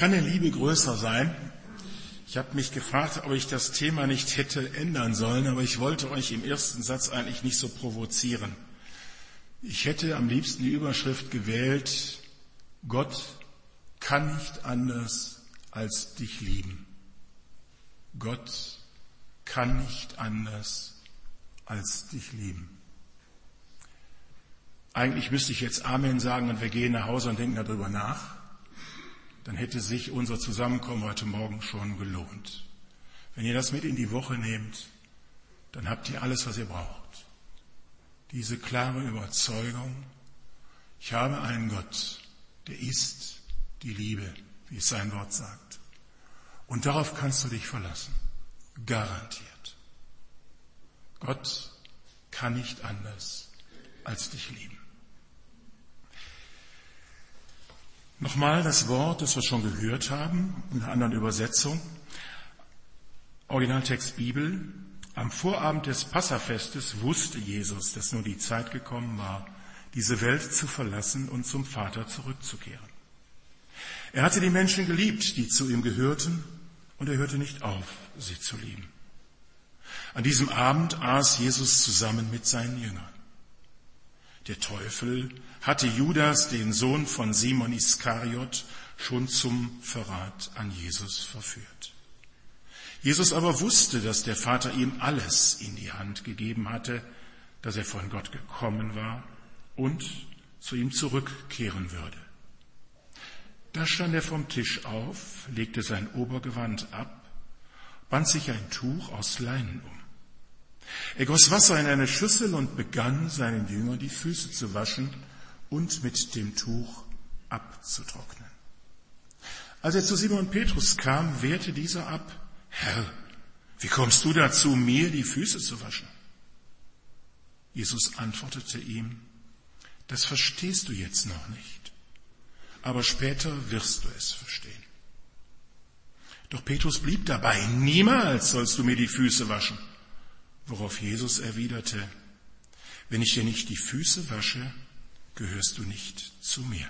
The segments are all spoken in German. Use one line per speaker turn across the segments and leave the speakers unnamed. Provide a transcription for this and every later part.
Kann denn Liebe größer sein? Ich habe mich gefragt, ob ich das Thema nicht hätte ändern sollen, aber ich wollte euch im ersten Satz eigentlich nicht so provozieren. Ich hätte am liebsten die Überschrift gewählt, Gott kann nicht anders als dich lieben. Gott kann nicht anders als dich lieben. Eigentlich müsste ich jetzt Amen sagen und wir gehen nach Hause und denken darüber nach. Dann hätte sich unser Zusammenkommen heute Morgen schon gelohnt. Wenn ihr das mit in die Woche nehmt, dann habt ihr alles, was ihr braucht. Diese klare Überzeugung, ich habe einen Gott, der ist die Liebe, wie es sein Wort sagt. Und darauf kannst du dich verlassen. Garantiert. Gott kann nicht anders als dich lieben. Nochmal das Wort, das wir schon gehört haben, in einer anderen Übersetzung. Originaltext Bibel. Am Vorabend des Passafestes wusste Jesus, dass nur die Zeit gekommen war, diese Welt zu verlassen und zum Vater zurückzukehren. Er hatte die Menschen geliebt, die zu ihm gehörten, und er hörte nicht auf, sie zu lieben. An diesem Abend aß Jesus zusammen mit seinen Jüngern. Der Teufel hatte Judas, den Sohn von Simon Iskariot, schon zum Verrat an Jesus verführt. Jesus aber wusste, dass der Vater ihm alles in die Hand gegeben hatte, dass er von Gott gekommen war und zu ihm zurückkehren würde. Da stand er vom Tisch auf, legte sein Obergewand ab, band sich ein Tuch aus Leinen um. Er goss Wasser in eine Schüssel und begann seinen Jüngern die Füße zu waschen und mit dem Tuch abzutrocknen. Als er zu Simon Petrus kam, wehrte dieser ab, Herr, wie kommst du dazu, mir die Füße zu waschen? Jesus antwortete ihm, das verstehst du jetzt noch nicht, aber später wirst du es verstehen. Doch Petrus blieb dabei, niemals sollst du mir die Füße waschen. Worauf Jesus erwiderte, wenn ich dir nicht die Füße wasche, gehörst du nicht zu mir.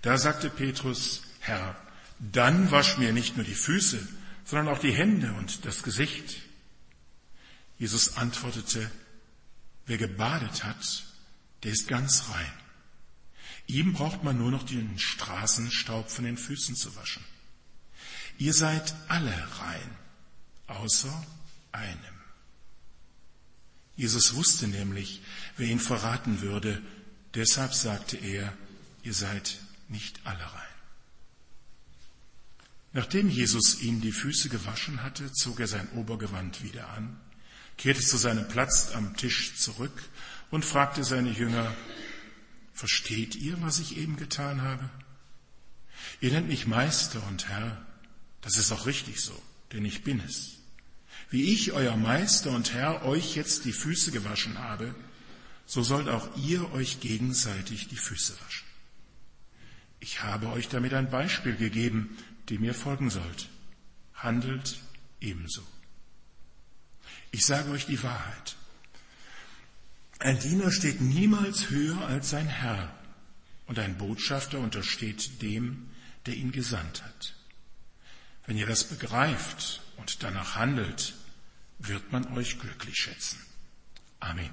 Da sagte Petrus, Herr, dann wasch mir nicht nur die Füße, sondern auch die Hände und das Gesicht. Jesus antwortete, wer gebadet hat, der ist ganz rein. Ihm braucht man nur noch den Straßenstaub von den Füßen zu waschen. Ihr seid alle rein, außer einem. Jesus wusste nämlich, wer ihn verraten würde. Deshalb sagte er, ihr seid nicht alle rein. Nachdem Jesus ihm die Füße gewaschen hatte, zog er sein Obergewand wieder an, kehrte zu seinem Platz am Tisch zurück und fragte seine Jünger, versteht ihr, was ich eben getan habe? Ihr nennt mich Meister und Herr. Das ist auch richtig so, denn ich bin es. Wie ich, euer Meister und Herr, euch jetzt die Füße gewaschen habe, so sollt auch ihr euch gegenseitig die Füße waschen. Ich habe euch damit ein Beispiel gegeben, dem ihr folgen sollt. Handelt ebenso. Ich sage euch die Wahrheit. Ein Diener steht niemals höher als sein Herr und ein Botschafter untersteht dem, der ihn gesandt hat. Wenn ihr das begreift und danach handelt, wird man euch glücklich schätzen. Amen.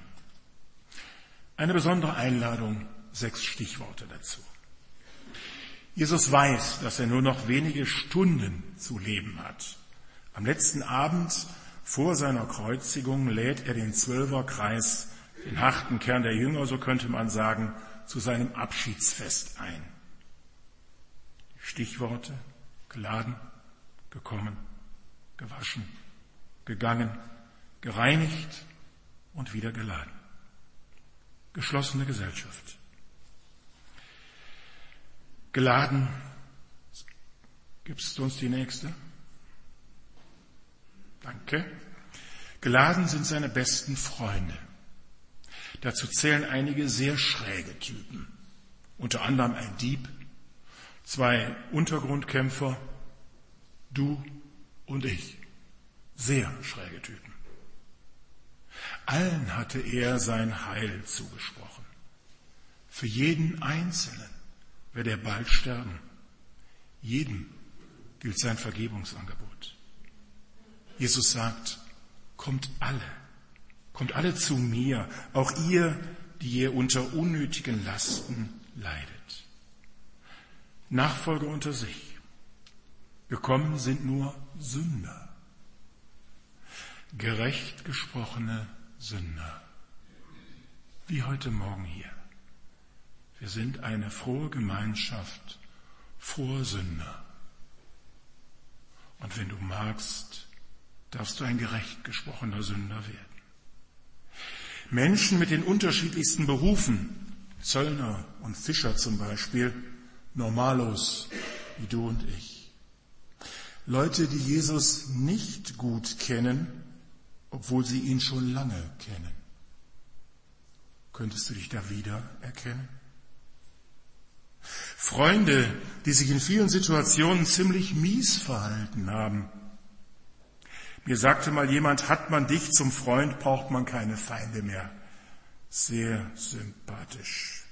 Eine besondere Einladung, sechs Stichworte dazu. Jesus weiß, dass er nur noch wenige Stunden zu leben hat. Am letzten Abend vor seiner Kreuzigung lädt er den Zwölferkreis, den harten Kern der Jünger, so könnte man sagen, zu seinem Abschiedsfest ein. Stichworte geladen, gekommen, gewaschen, gegangen, gereinigt und wieder geladen. Geschlossene Gesellschaft. Geladen. Gibst du uns die nächste? Danke. Geladen sind seine besten Freunde. Dazu zählen einige sehr schräge Typen. Unter anderem ein Dieb, zwei Untergrundkämpfer, du und ich. Sehr schräge Typen. Allen hatte er sein Heil zugesprochen. Für jeden Einzelnen wird er bald sterben. Jedem gilt sein Vergebungsangebot. Jesus sagt, kommt alle, kommt alle zu mir, auch ihr, die ihr unter unnötigen Lasten leidet. Nachfolger unter sich. Gekommen sind nur Sünder, gerecht gesprochene Sünder, wie heute Morgen hier. Wir sind eine frohe Gemeinschaft froher Sünder. Und wenn du magst, darfst du ein gerecht gesprochener Sünder werden. Menschen mit den unterschiedlichsten Berufen, Zöllner und Fischer zum Beispiel, Normalos wie du und ich. Leute, die Jesus nicht gut kennen, obwohl sie ihn schon lange kennen. Könntest du dich da wieder erkennen? Freunde, die sich in vielen Situationen ziemlich mies verhalten haben. Mir sagte mal jemand, hat man dich zum Freund, braucht man keine Feinde mehr. Sehr sympathisch.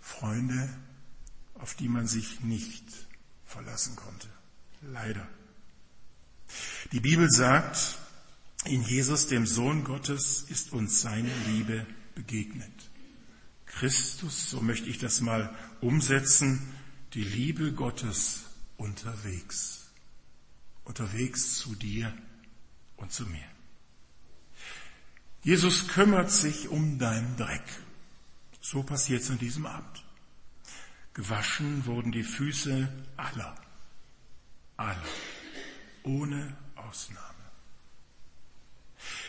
Freunde, auf die man sich nicht verlassen konnte. Leider. Die Bibel sagt, in Jesus, dem Sohn Gottes, ist uns seine Liebe begegnet. Christus, so möchte ich das mal umsetzen, die Liebe Gottes unterwegs. Unterwegs zu dir und zu mir. Jesus kümmert sich um deinen Dreck. So passiert es an diesem Abend. Gewaschen wurden die Füße aller, aller, ohne Ausnahme.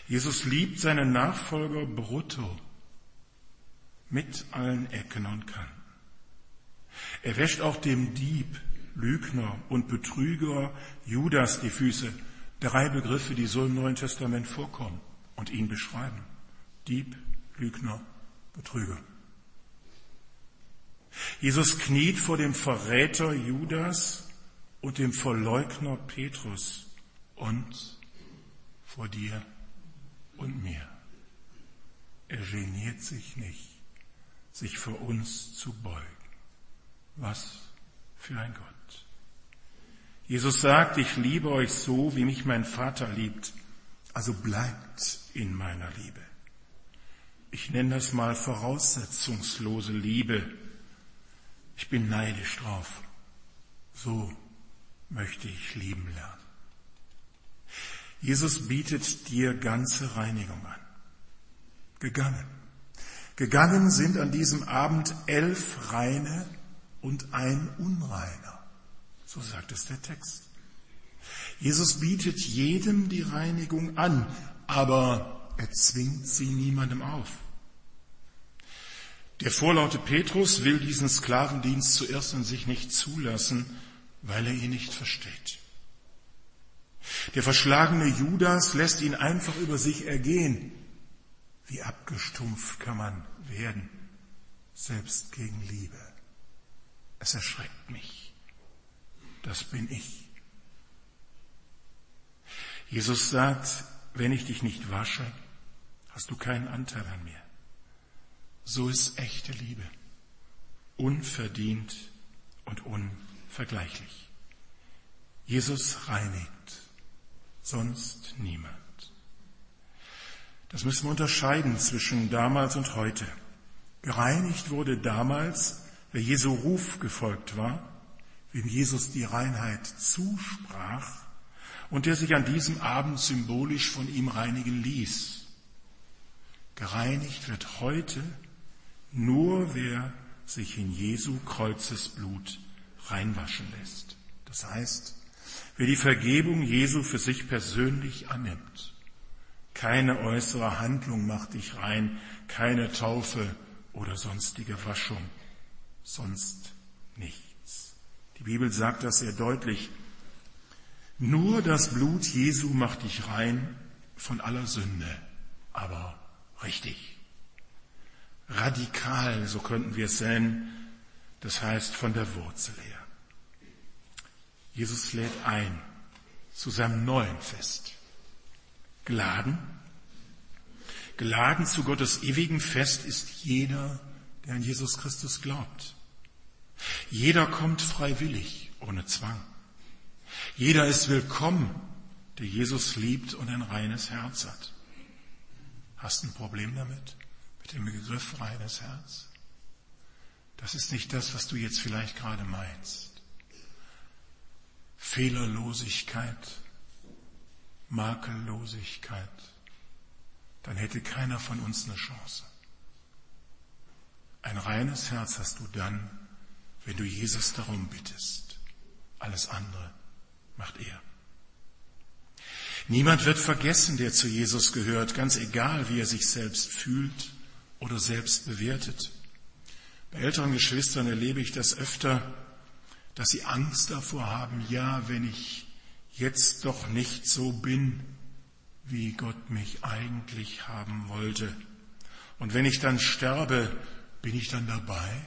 Jesus liebt seine Nachfolger brutto, mit allen Ecken und Kanten. Er wäscht auch dem Dieb, Lügner und Betrüger Judas die Füße. Drei Begriffe, die so im Neuen Testament vorkommen und ihn beschreiben. Dieb, Lügner, Betrüger. Jesus kniet vor dem Verräter Judas und dem Verleugner Petrus und vor dir und mir. Er geniert sich nicht, sich für uns zu beugen. Was für ein Gott. Jesus sagt, ich liebe euch so, wie mich mein Vater liebt. Also bleibt in meiner Liebe. Ich nenne das mal voraussetzungslose Liebe ich bin neidisch drauf. So möchte ich lieben lernen. Jesus bietet dir ganze Reinigung an. Gegangen. Gegangen sind an diesem Abend elf Reine und ein Unreiner. So sagt es der Text. Jesus bietet jedem die Reinigung an, aber er zwingt sie niemandem auf. Der vorlaute Petrus will diesen Sklavendienst zuerst an sich nicht zulassen, weil er ihn nicht versteht. Der verschlagene Judas lässt ihn einfach über sich ergehen. Wie abgestumpft kann man werden, selbst gegen Liebe. Es erschreckt mich. Das bin ich. Jesus sagt, wenn ich dich nicht wasche, hast du keinen Anteil an mir. So ist echte Liebe. Unverdient und unvergleichlich. Jesus reinigt, sonst niemand. Das müssen wir unterscheiden zwischen damals und heute. Gereinigt wurde damals, wer Jesu Ruf gefolgt war, wem Jesus die Reinheit zusprach und der sich an diesem Abend symbolisch von ihm reinigen ließ. Gereinigt wird heute, nur wer sich in Jesu Kreuzesblut reinwaschen lässt. Das heißt, wer die Vergebung Jesu für sich persönlich annimmt. Keine äußere Handlung macht dich rein, keine Taufe oder sonstige Waschung, sonst nichts. Die Bibel sagt das sehr deutlich. Nur das Blut Jesu macht dich rein von aller Sünde, aber richtig radikal, so könnten wir es nennen, das heißt von der Wurzel her. Jesus lädt ein zu seinem neuen Fest. Geladen? Geladen zu Gottes ewigem Fest ist jeder, der an Jesus Christus glaubt. Jeder kommt freiwillig, ohne Zwang. Jeder ist willkommen, der Jesus liebt und ein reines Herz hat. Hast du ein Problem damit? Mit dem Begriff reines Herz? Das ist nicht das, was du jetzt vielleicht gerade meinst. Fehlerlosigkeit, Makellosigkeit, dann hätte keiner von uns eine Chance. Ein reines Herz hast du dann, wenn du Jesus darum bittest. Alles andere macht er. Niemand wird vergessen, der zu Jesus gehört, ganz egal, wie er sich selbst fühlt oder selbst bewertet. Bei älteren Geschwistern erlebe ich das öfter, dass sie Angst davor haben, ja, wenn ich jetzt doch nicht so bin, wie Gott mich eigentlich haben wollte. Und wenn ich dann sterbe, bin ich dann dabei?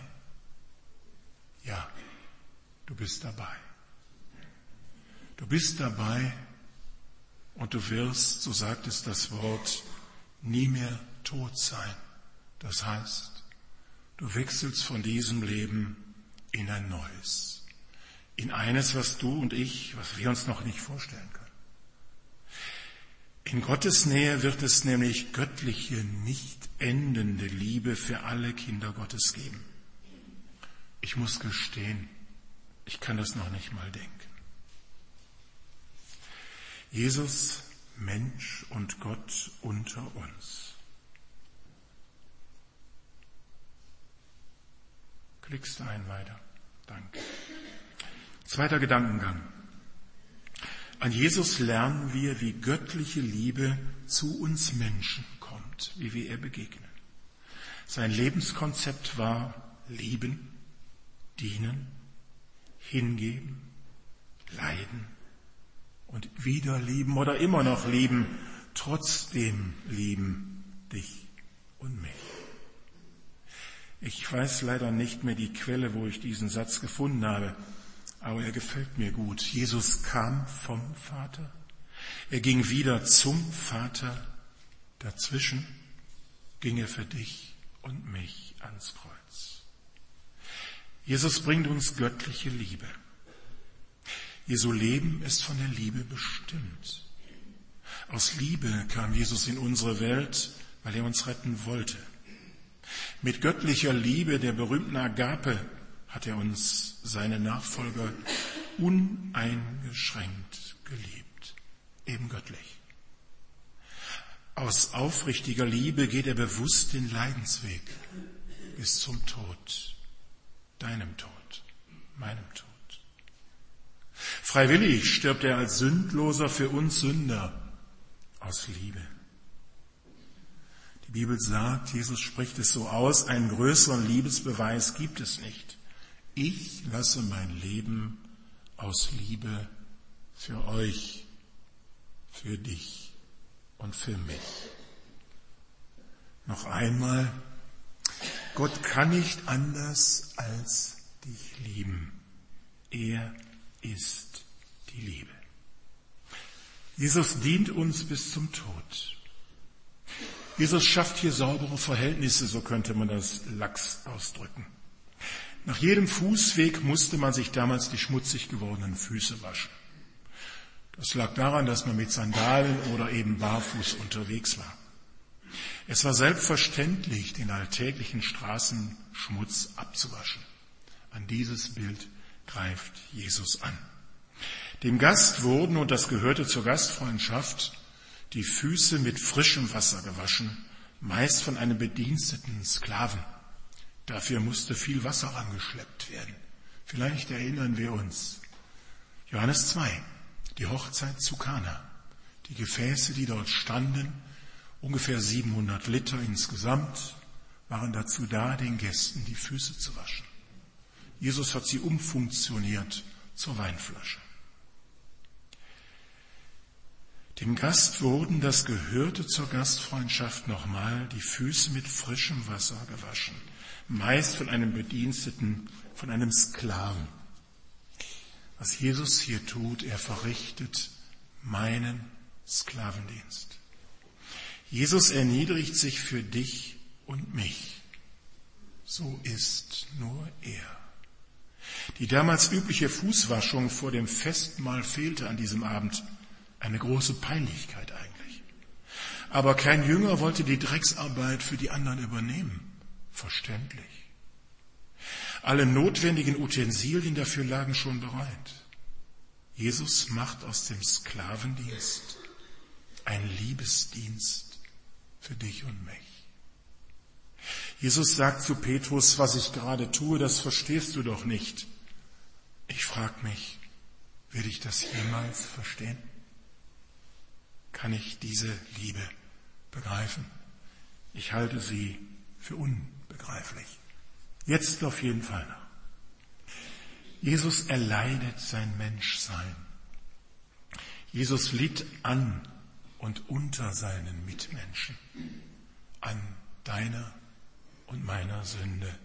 Ja, du bist dabei. Du bist dabei und du wirst, so sagt es das Wort, nie mehr tot sein. Das heißt, du wechselst von diesem Leben in ein neues. In eines, was du und ich, was wir uns noch nicht vorstellen können. In Gottes Nähe wird es nämlich göttliche, nicht endende Liebe für alle Kinder Gottes geben. Ich muss gestehen, ich kann das noch nicht mal denken. Jesus, Mensch und Gott unter uns. Klickst ein weiter. Danke. Zweiter Gedankengang. An Jesus lernen wir, wie göttliche Liebe zu uns Menschen kommt, wie wir ihr begegnen. Sein Lebenskonzept war lieben, dienen, hingeben, leiden und wieder lieben oder immer noch lieben, trotzdem lieben dich und mich. Ich weiß leider nicht mehr die Quelle, wo ich diesen Satz gefunden habe aber er gefällt mir gut. Jesus kam vom Vater, er ging wieder zum Vater, dazwischen ging er für dich und mich ans Kreuz. Jesus bringt uns göttliche Liebe. Jesu Leben ist von der Liebe bestimmt. Aus Liebe kam Jesus in unsere Welt, weil er uns retten wollte. Mit göttlicher Liebe, der berühmten Agape, hat er uns, seine Nachfolger, uneingeschränkt geliebt, eben göttlich. Aus aufrichtiger Liebe geht er bewusst den Leidensweg bis zum Tod, deinem Tod, meinem Tod. Freiwillig stirbt er als Sündloser für uns Sünder aus Liebe. Bibel sagt, Jesus spricht es so aus, einen größeren Liebesbeweis gibt es nicht. Ich lasse mein Leben aus Liebe für euch, für dich und für mich. Noch einmal, Gott kann nicht anders als dich lieben. Er ist die Liebe. Jesus dient uns bis zum Tod. Jesus schafft hier saubere Verhältnisse, so könnte man das lax ausdrücken. Nach jedem Fußweg musste man sich damals die schmutzig gewordenen Füße waschen. Das lag daran, dass man mit Sandalen oder eben barfuß unterwegs war. Es war selbstverständlich, den alltäglichen Straßenschmutz abzuwaschen. An dieses Bild greift Jesus an. Dem Gast wurden, und das gehörte zur Gastfreundschaft, die Füße mit frischem Wasser gewaschen, meist von einem bediensteten Sklaven. Dafür musste viel Wasser angeschleppt werden. Vielleicht erinnern wir uns. Johannes 2, die Hochzeit zu Kana. Die Gefäße, die dort standen, ungefähr 700 Liter insgesamt, waren dazu da, den Gästen die Füße zu waschen. Jesus hat sie umfunktioniert zur Weinflasche. Dem Gast wurden, das gehörte zur Gastfreundschaft nochmal, die Füße mit frischem Wasser gewaschen meist von einem Bediensteten, von einem Sklaven. Was Jesus hier tut, er verrichtet meinen Sklavendienst. Jesus erniedrigt sich für dich und mich. So ist nur er. Die damals übliche Fußwaschung vor dem Festmahl fehlte an diesem Abend. Eine große Peinlichkeit eigentlich. Aber kein Jünger wollte die Drecksarbeit für die anderen übernehmen. Verständlich. Alle notwendigen Utensilien dafür lagen schon bereit. Jesus macht aus dem Sklavendienst ein Liebesdienst für dich und mich. Jesus sagt zu Petrus, was ich gerade tue, das verstehst du doch nicht. Ich frage mich, werde ich das jemals verstehen? Kann ich diese Liebe begreifen? Ich halte sie für unbegreiflich. Jetzt auf jeden Fall noch. Jesus erleidet sein Menschsein. Jesus litt an und unter seinen Mitmenschen. An deiner und meiner Sünde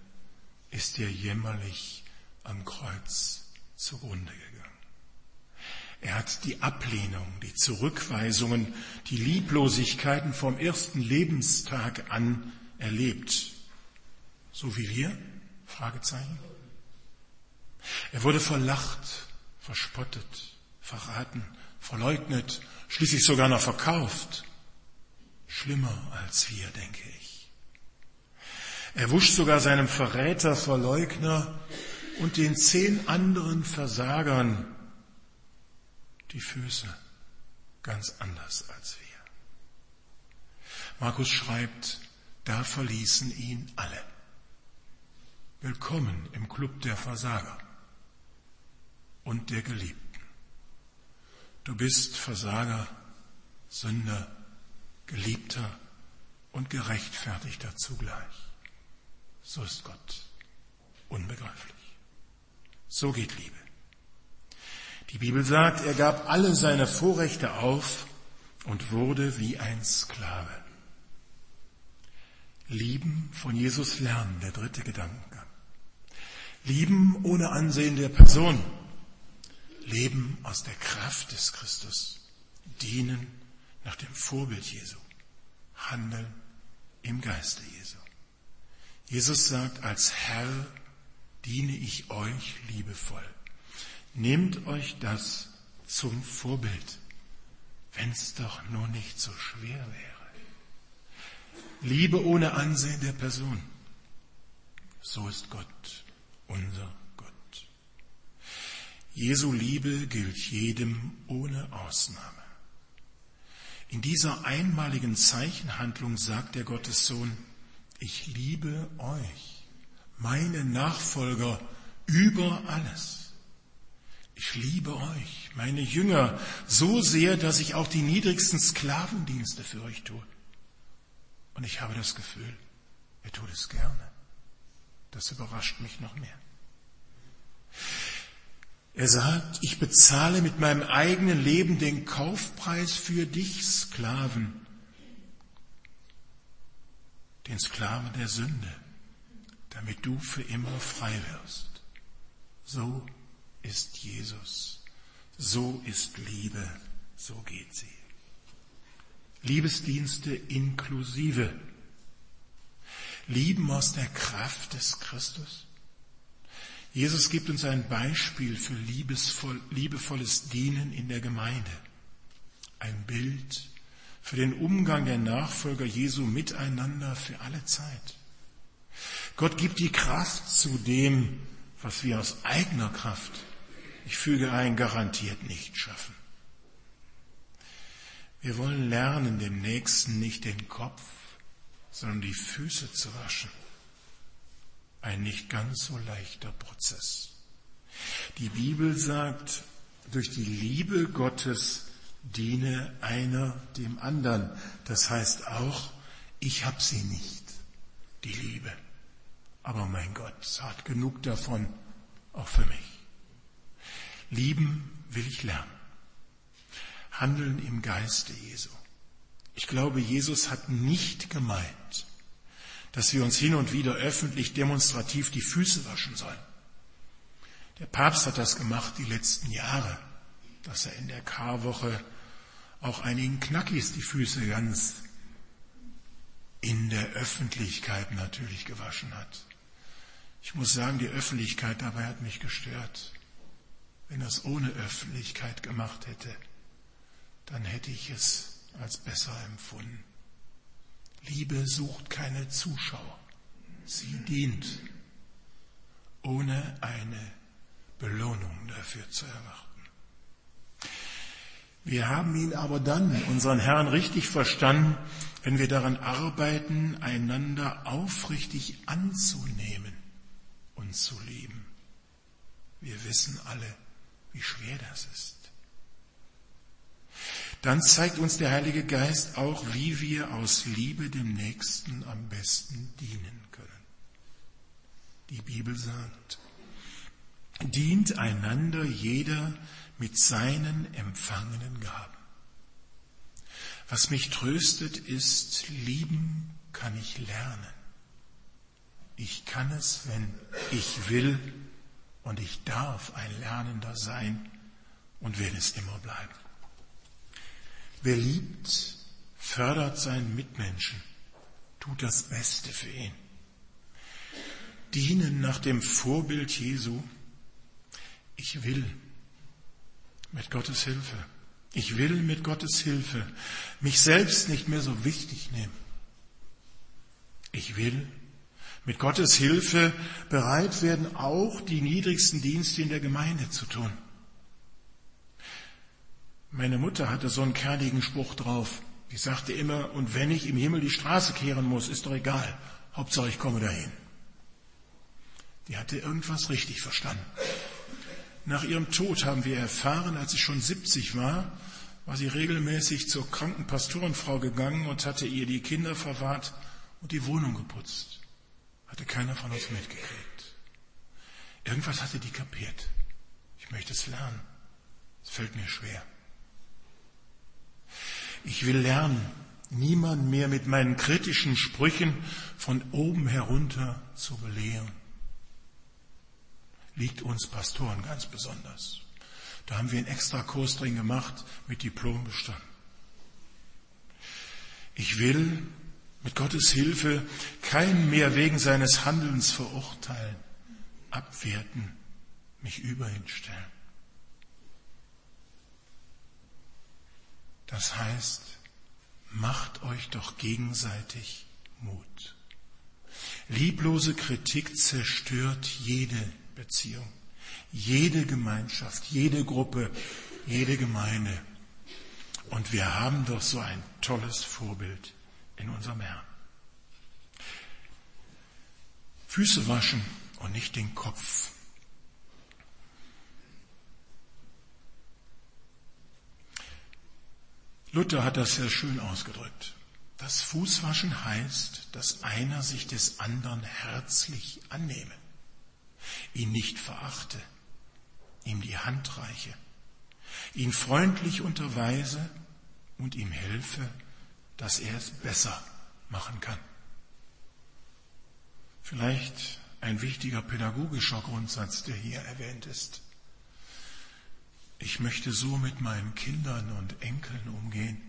ist er jämmerlich am Kreuz zugrunde gegangen. Er hat die Ablehnung, die Zurückweisungen, die Lieblosigkeiten vom ersten Lebenstag an erlebt. So wie wir? Fragezeichen. Er wurde verlacht, verspottet, verraten, verleugnet, schließlich sogar noch verkauft. Schlimmer als wir, denke ich. Er wusch sogar seinem Verräter, Verleugner und den zehn anderen Versagern die Füße ganz anders als wir. Markus schreibt, da verließen ihn alle. Willkommen im Club der Versager und der Geliebten. Du bist Versager, Sünder, Geliebter und Gerechtfertigter zugleich. So ist Gott. Unbegreiflich. So geht Liebe. Die Bibel sagt, er gab alle seine Vorrechte auf und wurde wie ein Sklave. Lieben von Jesus lernen, der dritte Gedankengang. Lieben ohne Ansehen der Person. Leben aus der Kraft des Christus. Dienen nach dem Vorbild Jesu. Handeln im Geiste Jesu. Jesus sagt, als Herr diene ich euch liebevoll. Nehmt euch das zum Vorbild, wenn es doch nur nicht so schwer wäre. Liebe ohne Ansehen der Person. So ist Gott, unser Gott. Jesu Liebe gilt jedem ohne Ausnahme. In dieser einmaligen Zeichenhandlung sagt der Gottessohn, ich liebe euch, meine Nachfolger, über alles. Ich liebe euch, meine Jünger, so sehr, dass ich auch die niedrigsten Sklavendienste für euch tue. Und ich habe das Gefühl, ihr tut es gerne. Das überrascht mich noch mehr. Er sagt, ich bezahle mit meinem eigenen Leben den Kaufpreis für dich, Sklaven den Sklaven der Sünde, damit du für immer frei wirst. So ist Jesus. So ist Liebe. So geht sie. Liebesdienste inklusive. Lieben aus der Kraft des Christus. Jesus gibt uns ein Beispiel für liebevolles Dienen in der Gemeinde. Ein Bild für den Umgang der Nachfolger Jesu miteinander für alle Zeit. Gott gibt die Kraft zu dem, was wir aus eigener Kraft, ich füge ein, garantiert nicht schaffen. Wir wollen lernen, dem Nächsten nicht den Kopf, sondern die Füße zu waschen. Ein nicht ganz so leichter Prozess. Die Bibel sagt, durch die Liebe Gottes diene einer dem anderen. Das heißt auch, ich habe sie nicht, die Liebe. Aber mein Gott hat genug davon, auch für mich. Lieben will ich lernen. Handeln im Geiste Jesu. Ich glaube, Jesus hat nicht gemeint, dass wir uns hin und wieder öffentlich demonstrativ die Füße waschen sollen. Der Papst hat das gemacht die letzten Jahre dass er in der Karwoche auch einigen Knackis die Füße ganz in der Öffentlichkeit natürlich gewaschen hat. Ich muss sagen, die Öffentlichkeit dabei hat mich gestört. Wenn er es ohne Öffentlichkeit gemacht hätte, dann hätte ich es als besser empfunden. Liebe sucht keine Zuschauer. Sie dient, ohne eine Belohnung dafür zu erwarten. Wir haben ihn aber dann, unseren Herrn, richtig verstanden, wenn wir daran arbeiten, einander aufrichtig anzunehmen und zu lieben. Wir wissen alle, wie schwer das ist. Dann zeigt uns der Heilige Geist auch, wie wir aus Liebe dem Nächsten am besten dienen können. Die Bibel sagt, dient einander jeder mit seinen empfangenen Gaben. Was mich tröstet ist, lieben kann ich lernen. Ich kann es, wenn ich will und ich darf ein Lernender sein und will es immer bleiben. Wer liebt, fördert seinen Mitmenschen, tut das Beste für ihn. Dienen nach dem Vorbild Jesu. Ich will mit Gottes Hilfe. Ich will mit Gottes Hilfe mich selbst nicht mehr so wichtig nehmen. Ich will mit Gottes Hilfe bereit werden, auch die niedrigsten Dienste in der Gemeinde zu tun. Meine Mutter hatte so einen kernigen Spruch drauf. Die sagte immer, und wenn ich im Himmel die Straße kehren muss, ist doch egal. Hauptsache ich komme dahin. Die hatte irgendwas richtig verstanden. Nach ihrem Tod haben wir erfahren, als sie schon 70 war, war sie regelmäßig zur kranken Pastorenfrau gegangen und hatte ihr die Kinder verwahrt und die Wohnung geputzt. Hatte keiner von uns mitgekriegt. Irgendwas hatte die kapiert. Ich möchte es lernen. Es fällt mir schwer. Ich will lernen, niemand mehr mit meinen kritischen Sprüchen von oben herunter zu belehren liegt uns Pastoren ganz besonders. Da haben wir einen extra Kurs drin gemacht mit Diplombestand. Ich will mit Gottes Hilfe keinen mehr wegen seines Handelns verurteilen, abwerten, mich über ihn stellen. Das heißt, macht euch doch gegenseitig Mut. Lieblose Kritik zerstört jede Beziehung. Jede Gemeinschaft, jede Gruppe, jede Gemeinde. Und wir haben doch so ein tolles Vorbild in unserem Herrn. Füße waschen und nicht den Kopf. Luther hat das sehr schön ausgedrückt. Das Fußwaschen heißt, dass einer sich des anderen herzlich annehme ihn nicht verachte, ihm die Hand reiche, ihn freundlich unterweise und ihm helfe, dass er es besser machen kann. Vielleicht ein wichtiger pädagogischer Grundsatz, der hier erwähnt ist. Ich möchte so mit meinen Kindern und Enkeln umgehen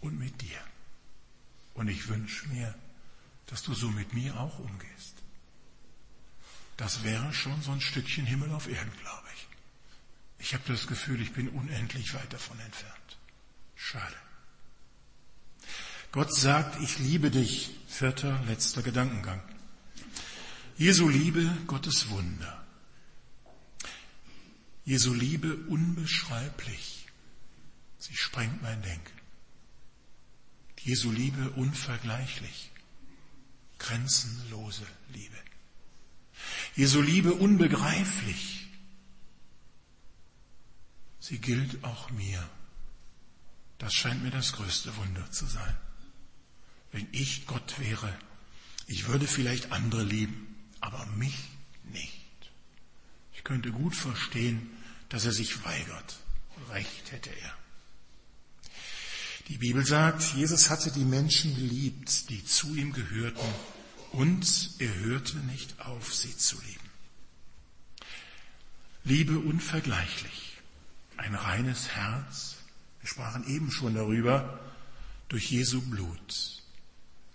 und mit dir. Und ich wünsche mir, dass du so mit mir auch umgehst. Das wäre schon so ein Stückchen Himmel auf Erden, glaube ich. Ich habe das Gefühl, ich bin unendlich weit davon entfernt. Schade. Gott sagt, ich liebe dich. Vierter, letzter Gedankengang. Jesu Liebe, Gottes Wunder. Jesu Liebe unbeschreiblich. Sie sprengt mein Denken. Jesu Liebe unvergleichlich. Grenzenlose Liebe. Jesu Liebe unbegreiflich. Sie gilt auch mir. Das scheint mir das größte Wunder zu sein. Wenn ich Gott wäre, ich würde vielleicht andere lieben, aber mich nicht. Ich könnte gut verstehen, dass er sich weigert. Recht hätte er. Die Bibel sagt, Jesus hatte die Menschen geliebt, die zu ihm gehörten und er hörte nicht auf, sie zu lieben. Liebe unvergleichlich, ein reines Herz, wir sprachen eben schon darüber, durch Jesu Blut.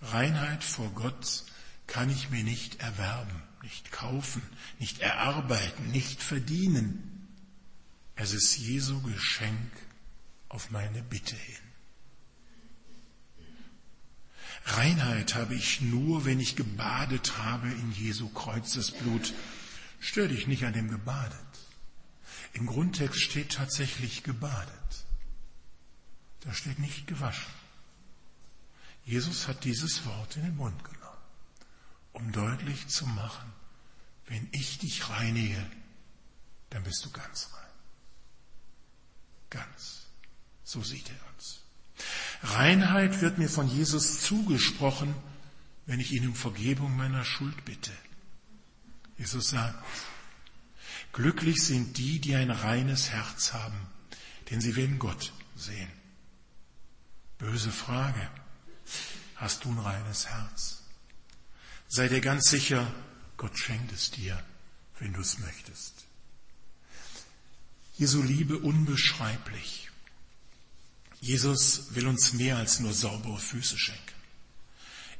Reinheit vor Gott kann ich mir nicht erwerben, nicht kaufen, nicht erarbeiten, nicht verdienen. Es ist Jesu Geschenk auf meine Bitte hin. Reinheit habe ich nur, wenn ich gebadet habe in Jesu Kreuzesblut. Stör dich nicht an dem gebadet. Im Grundtext steht tatsächlich gebadet. Da steht nicht gewaschen. Jesus hat dieses Wort in den Mund genommen, um deutlich zu machen, wenn ich dich reinige, dann bist du ganz rein. Ganz. So sieht er uns. Reinheit wird mir von Jesus zugesprochen, wenn ich ihn um Vergebung meiner Schuld bitte. Jesus sagt, glücklich sind die, die ein reines Herz haben, denn sie werden Gott sehen. Böse Frage. Hast du ein reines Herz? Sei dir ganz sicher, Gott schenkt es dir, wenn du es möchtest. Jesu Liebe unbeschreiblich. Jesus will uns mehr als nur saubere Füße schenken.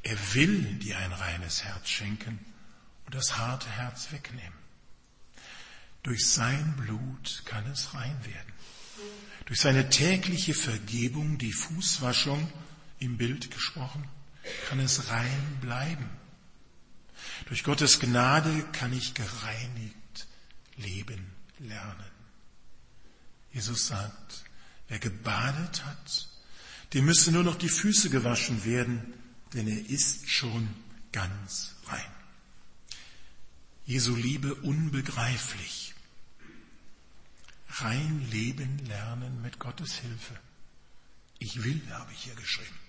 Er will dir ein reines Herz schenken und das harte Herz wegnehmen. Durch sein Blut kann es rein werden. Durch seine tägliche Vergebung, die Fußwaschung im Bild gesprochen, kann es rein bleiben. Durch Gottes Gnade kann ich gereinigt leben lernen. Jesus sagt, wer gebadet hat, dem müsse nur noch die Füße gewaschen werden, denn er ist schon ganz rein. Jesu Liebe unbegreiflich. Rein leben lernen mit Gottes Hilfe. Ich will, habe ich hier geschrieben.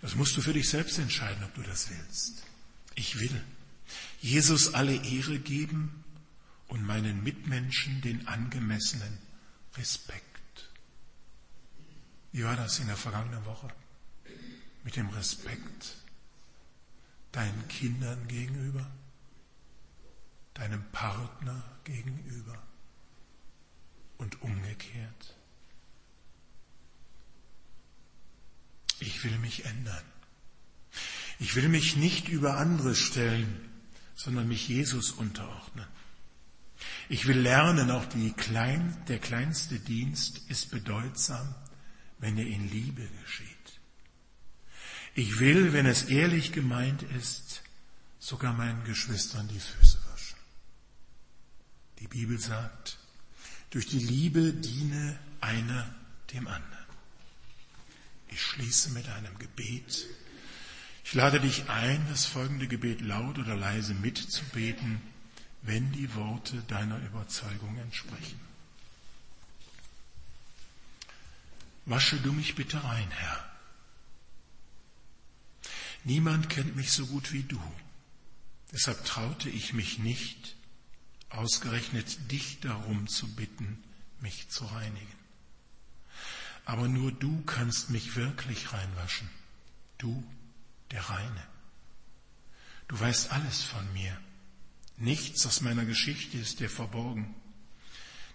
Das musst du für dich selbst entscheiden, ob du das willst. Ich will Jesus alle Ehre geben und meinen Mitmenschen den angemessenen Respekt. Wie war das in der vergangenen Woche? Mit dem Respekt deinen Kindern gegenüber, deinem Partner gegenüber und umgekehrt. Ich will mich ändern. Ich will mich nicht über andere stellen, sondern mich Jesus unterordnen. Ich will lernen, auch klein, der kleinste Dienst ist bedeutsam, wenn er in Liebe geschieht. Ich will, wenn es ehrlich gemeint ist, sogar meinen Geschwistern die Füße waschen. Die Bibel sagt, durch die Liebe diene einer dem anderen. Ich schließe mit einem Gebet. Ich lade dich ein, das folgende Gebet laut oder leise mitzubeten, wenn die Worte deiner Überzeugung entsprechen. Wasche du mich bitte rein, Herr. Niemand kennt mich so gut wie du. Deshalb traute ich mich nicht, ausgerechnet dich darum zu bitten, mich zu reinigen. Aber nur du kannst mich wirklich reinwaschen. Du, der Reine. Du weißt alles von mir. Nichts aus meiner Geschichte ist dir verborgen.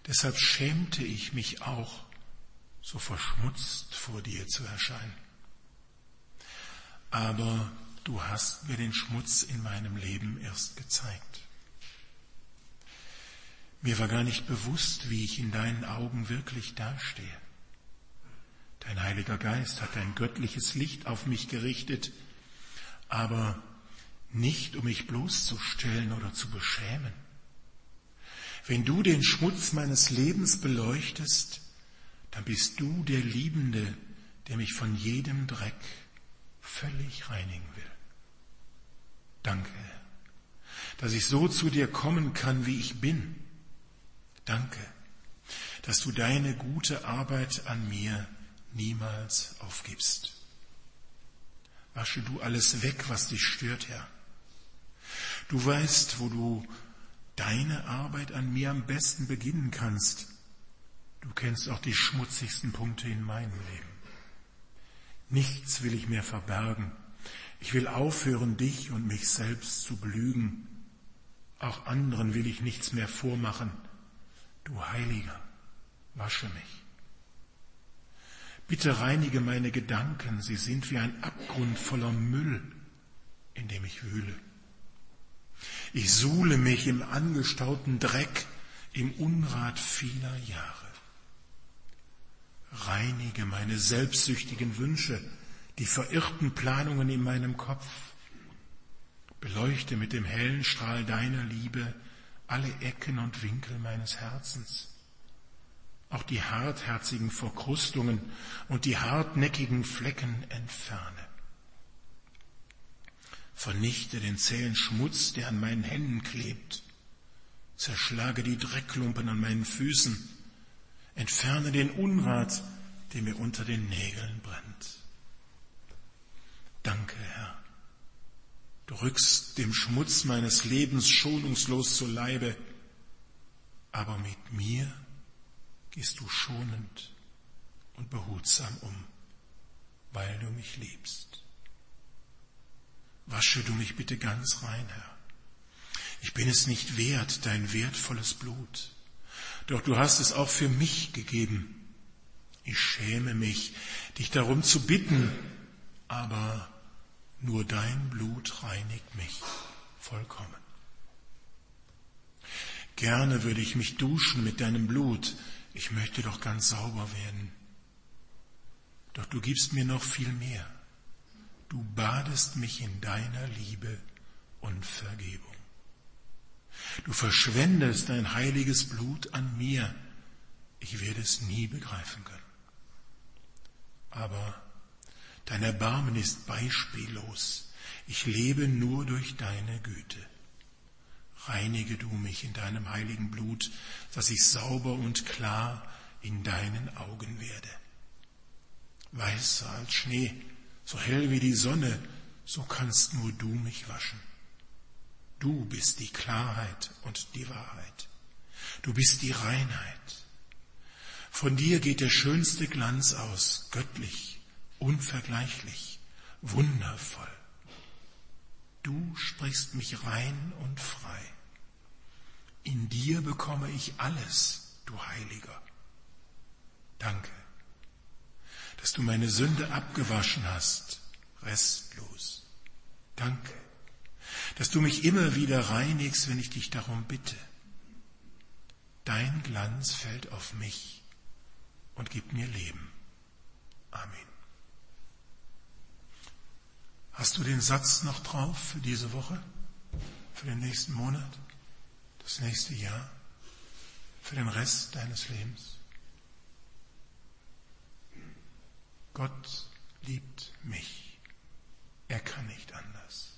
Deshalb schämte ich mich auch, so verschmutzt vor dir zu erscheinen. Aber du hast mir den Schmutz in meinem Leben erst gezeigt. Mir war gar nicht bewusst, wie ich in deinen Augen wirklich dastehe. Dein Heiliger Geist hat ein göttliches Licht auf mich gerichtet, aber nicht um mich bloßzustellen oder zu beschämen. Wenn du den Schmutz meines Lebens beleuchtest, dann bist du der Liebende, der mich von jedem Dreck völlig reinigen will. Danke, dass ich so zu dir kommen kann, wie ich bin. Danke, dass du deine gute Arbeit an mir niemals aufgibst. Wasche du alles weg, was dich stört, Herr. Du weißt, wo du deine Arbeit an mir am besten beginnen kannst. Du kennst auch die schmutzigsten Punkte in meinem Leben. Nichts will ich mehr verbergen. Ich will aufhören, dich und mich selbst zu belügen. Auch anderen will ich nichts mehr vormachen. Du Heiliger, wasche mich. Bitte reinige meine Gedanken, sie sind wie ein Abgrund voller Müll, in dem ich wühle. Ich suhle mich im angestauten Dreck, im Unrat vieler Jahre. Reinige meine selbstsüchtigen Wünsche, die verirrten Planungen in meinem Kopf. Beleuchte mit dem hellen Strahl deiner Liebe alle Ecken und Winkel meines Herzens. Auch die hartherzigen Verkrustungen und die hartnäckigen Flecken entferne. Vernichte den zähen Schmutz, der an meinen Händen klebt. Zerschlage die Dreckklumpen an meinen Füßen. Entferne den Unrat, der mir unter den Nägeln brennt. Danke, Herr. Du rückst dem Schmutz meines Lebens schonungslos zu Leibe, aber mit mir gehst du schonend und behutsam um, weil du mich liebst. Wasche du mich bitte ganz rein, Herr. Ich bin es nicht wert, dein wertvolles Blut. Doch du hast es auch für mich gegeben. Ich schäme mich, dich darum zu bitten, aber nur dein Blut reinigt mich vollkommen. Gerne würde ich mich duschen mit deinem Blut, ich möchte doch ganz sauber werden. Doch du gibst mir noch viel mehr. Du badest mich in deiner Liebe und Vergebung. Du verschwendest dein heiliges Blut an mir. Ich werde es nie begreifen können. Aber dein Erbarmen ist beispiellos. Ich lebe nur durch deine Güte. Reinige du mich in deinem heiligen Blut, dass ich sauber und klar in deinen Augen werde. Weißer als Schnee, so hell wie die Sonne, so kannst nur du mich waschen. Du bist die Klarheit und die Wahrheit. Du bist die Reinheit. Von dir geht der schönste Glanz aus, göttlich, unvergleichlich, wundervoll. Du sprichst mich rein und frei. In dir bekomme ich alles, du Heiliger. Danke, dass du meine Sünde abgewaschen hast, restlos. Danke, dass du mich immer wieder reinigst, wenn ich dich darum bitte. Dein Glanz fällt auf mich und gibt mir Leben. Amen. Hast du den Satz noch drauf für diese Woche, für den nächsten Monat, das nächste Jahr, für den Rest deines Lebens? Gott liebt mich. Er kann nicht anders.